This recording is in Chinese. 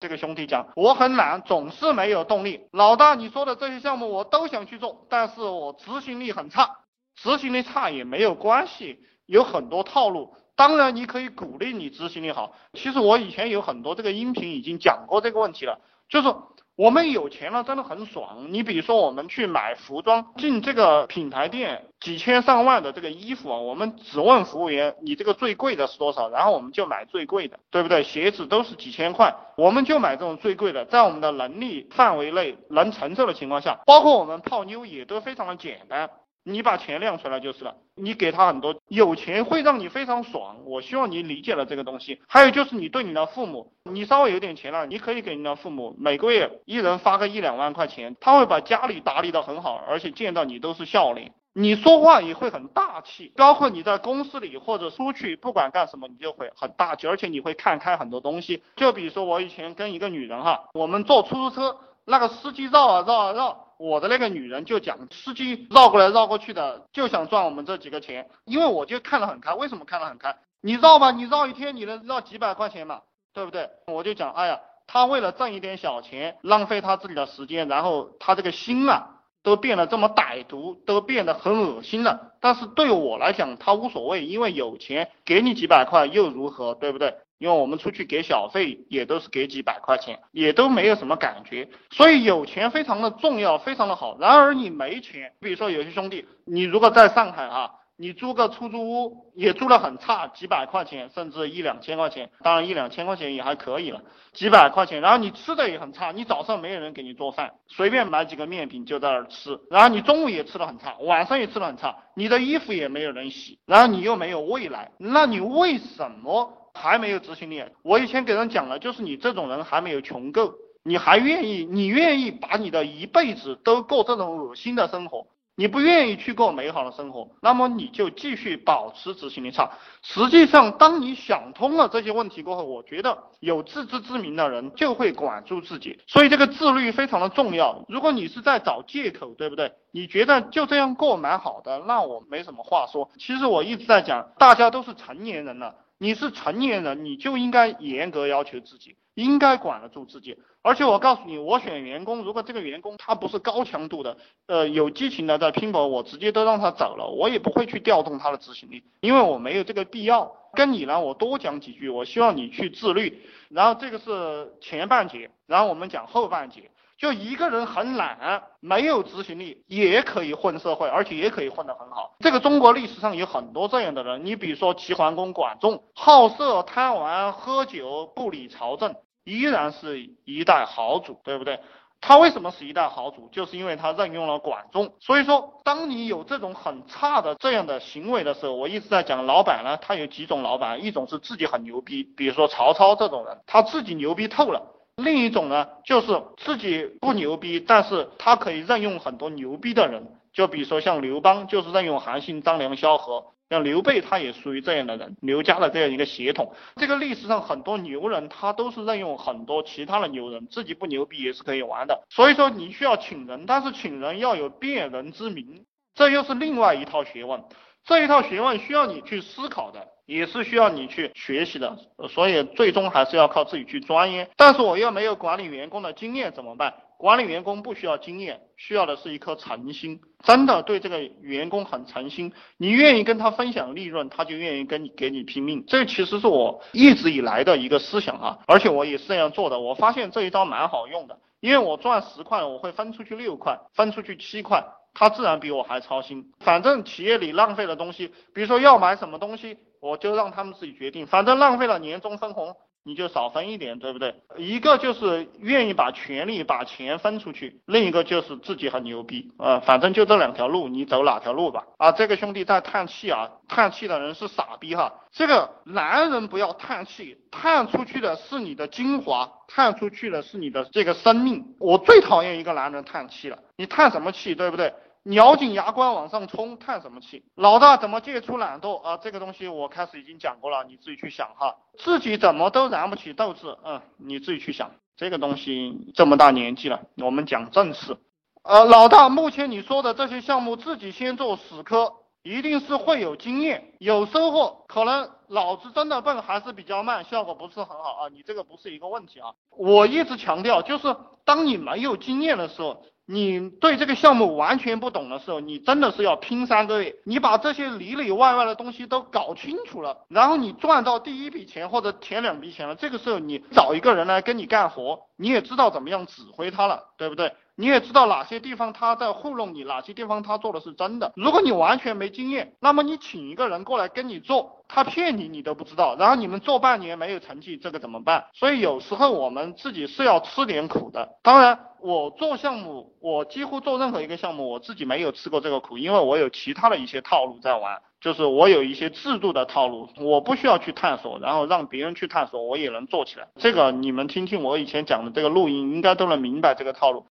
这个兄弟讲，我很懒，总是没有动力。老大，你说的这些项目我都想去做，但是我执行力很差。执行力差也没有关系，有很多套路。当然，你可以鼓励你执行力好。其实我以前有很多这个音频已经讲过这个问题了，就是。我们有钱了，真的很爽。你比如说，我们去买服装，进这个品牌店，几千上万的这个衣服啊，我们只问服务员，你这个最贵的是多少，然后我们就买最贵的，对不对？鞋子都是几千块，我们就买这种最贵的，在我们的能力范围内能承受的情况下，包括我们泡妞也都非常的简单。你把钱亮出来就是了，你给他很多，有钱会让你非常爽。我希望你理解了这个东西。还有就是你对你的父母，你稍微有点钱了，你可以给你的父母每个月一人发个一两万块钱，他会把家里打理的很好，而且见到你都是笑脸。你说话也会很大气，包括你在公司里或者出去，不管干什么，你就会很大气，而且你会看开很多东西。就比如说我以前跟一个女人哈，我们坐出租车，那个司机绕啊绕啊绕。我的那个女人就讲，司机绕过来绕过去的，就想赚我们这几个钱。因为我就看得很开，为什么看得很开？你绕吧，你绕一天，你能绕几百块钱嘛，对不对？我就讲，哎呀，他为了挣一点小钱，浪费他自己的时间，然后他这个心啊，都变得这么歹毒，都变得很恶心了。但是对我来讲，他无所谓，因为有钱，给你几百块又如何，对不对？因为我们出去给小费也都是给几百块钱，也都没有什么感觉，所以有钱非常的重要，非常的好。然而你没钱，比如说有些兄弟，你如果在上海啊，你租个出租屋也租的很差，几百块钱，甚至一两千块钱，当然一两千块钱也还可以了，几百块钱，然后你吃的也很差，你早上没有人给你做饭，随便买几个面饼就在那儿吃，然后你中午也吃的很差，晚上也吃的很差，你的衣服也没有人洗，然后你又没有未来，那你为什么？还没有执行力。我以前给人讲了，就是你这种人还没有穷够，你还愿意，你愿意把你的一辈子都过这种恶心的生活，你不愿意去过美好的生活，那么你就继续保持执行力差。实际上，当你想通了这些问题过后，我觉得有自知之明的人就会管住自己。所以这个自律非常的重要。如果你是在找借口，对不对？你觉得就这样过蛮好的，那我没什么话说。其实我一直在讲，大家都是成年人了。你是成年人，你就应该严格要求自己，应该管得住自己。而且我告诉你，我选员工，如果这个员工他不是高强度的，呃，有激情的在拼搏，我直接都让他走了，我也不会去调动他的执行力，因为我没有这个必要。跟你呢，我多讲几句，我希望你去自律。然后这个是前半节，然后我们讲后半节。就一个人很懒，没有执行力，也可以混社会，而且也可以混得很好。这个中国历史上有很多这样的人，你比如说齐桓公管仲，好色贪玩喝酒不理朝政，依然是一代豪主，对不对？他为什么是一代豪主？就是因为他任用了管仲。所以说，当你有这种很差的这样的行为的时候，我一直在讲，老板呢，他有几种老板，一种是自己很牛逼，比如说曹操这种人，他自己牛逼透了。另一种呢，就是自己不牛逼，但是他可以任用很多牛逼的人，就比如说像刘邦，就是任用韩信、张良、萧何，像刘备，他也属于这样的人，刘家的这样一个血统。这个历史上很多牛人，他都是任用很多其他的牛人，自己不牛逼也是可以玩的。所以说你需要请人，但是请人要有辨人之明，这又是另外一套学问。这一套学问需要你去思考的，也是需要你去学习的，所以最终还是要靠自己去钻研。但是我又没有管理员工的经验怎么办？管理员工不需要经验，需要的是一颗诚心，真的对这个员工很诚心，你愿意跟他分享利润，他就愿意跟你给你拼命。这其实是我一直以来的一个思想啊，而且我也是这样做的。我发现这一招蛮好用的，因为我赚十块，我会分出去六块，分出去七块。他自然比我还操心。反正企业里浪费的东西，比如说要买什么东西，我就让他们自己决定。反正浪费了年终分红，你就少分一点，对不对？一个就是愿意把权力、把钱分出去，另一个就是自己很牛逼啊。反正就这两条路，你走哪条路吧。啊，这个兄弟在叹气啊，叹气的人是傻逼哈。这个男人不要叹气，叹出去的是你的精华，叹出去的是你的这个生命。我最讨厌一个男人叹气了，你叹什么气，对不对？咬紧牙关往上冲，叹什么气？老大怎么戒除懒惰啊？这个东西我开始已经讲过了，你自己去想哈。自己怎么都燃不起斗志，嗯，你自己去想。这个东西这么大年纪了，我们讲正事。呃，老大，目前你说的这些项目，自己先做死磕，一定是会有经验、有收获。可能脑子真的笨，还是比较慢，效果不是很好啊。你这个不是一个问题啊。我一直强调，就是当你没有经验的时候。你对这个项目完全不懂的时候，你真的是要拼三个月，你把这些里里外外的东西都搞清楚了，然后你赚到第一笔钱或者前两笔钱了，这个时候你找一个人来跟你干活，你也知道怎么样指挥他了，对不对？你也知道哪些地方他在糊弄你，哪些地方他做的是真的。如果你完全没经验，那么你请一个人过来跟你做，他骗你你都不知道，然后你们做半年没有成绩，这个怎么办？所以有时候我们自己是要吃点苦的，当然。我做项目，我几乎做任何一个项目，我自己没有吃过这个苦，因为我有其他的一些套路在玩，就是我有一些制度的套路，我不需要去探索，然后让别人去探索，我也能做起来。这个你们听听我以前讲的这个录音，应该都能明白这个套路。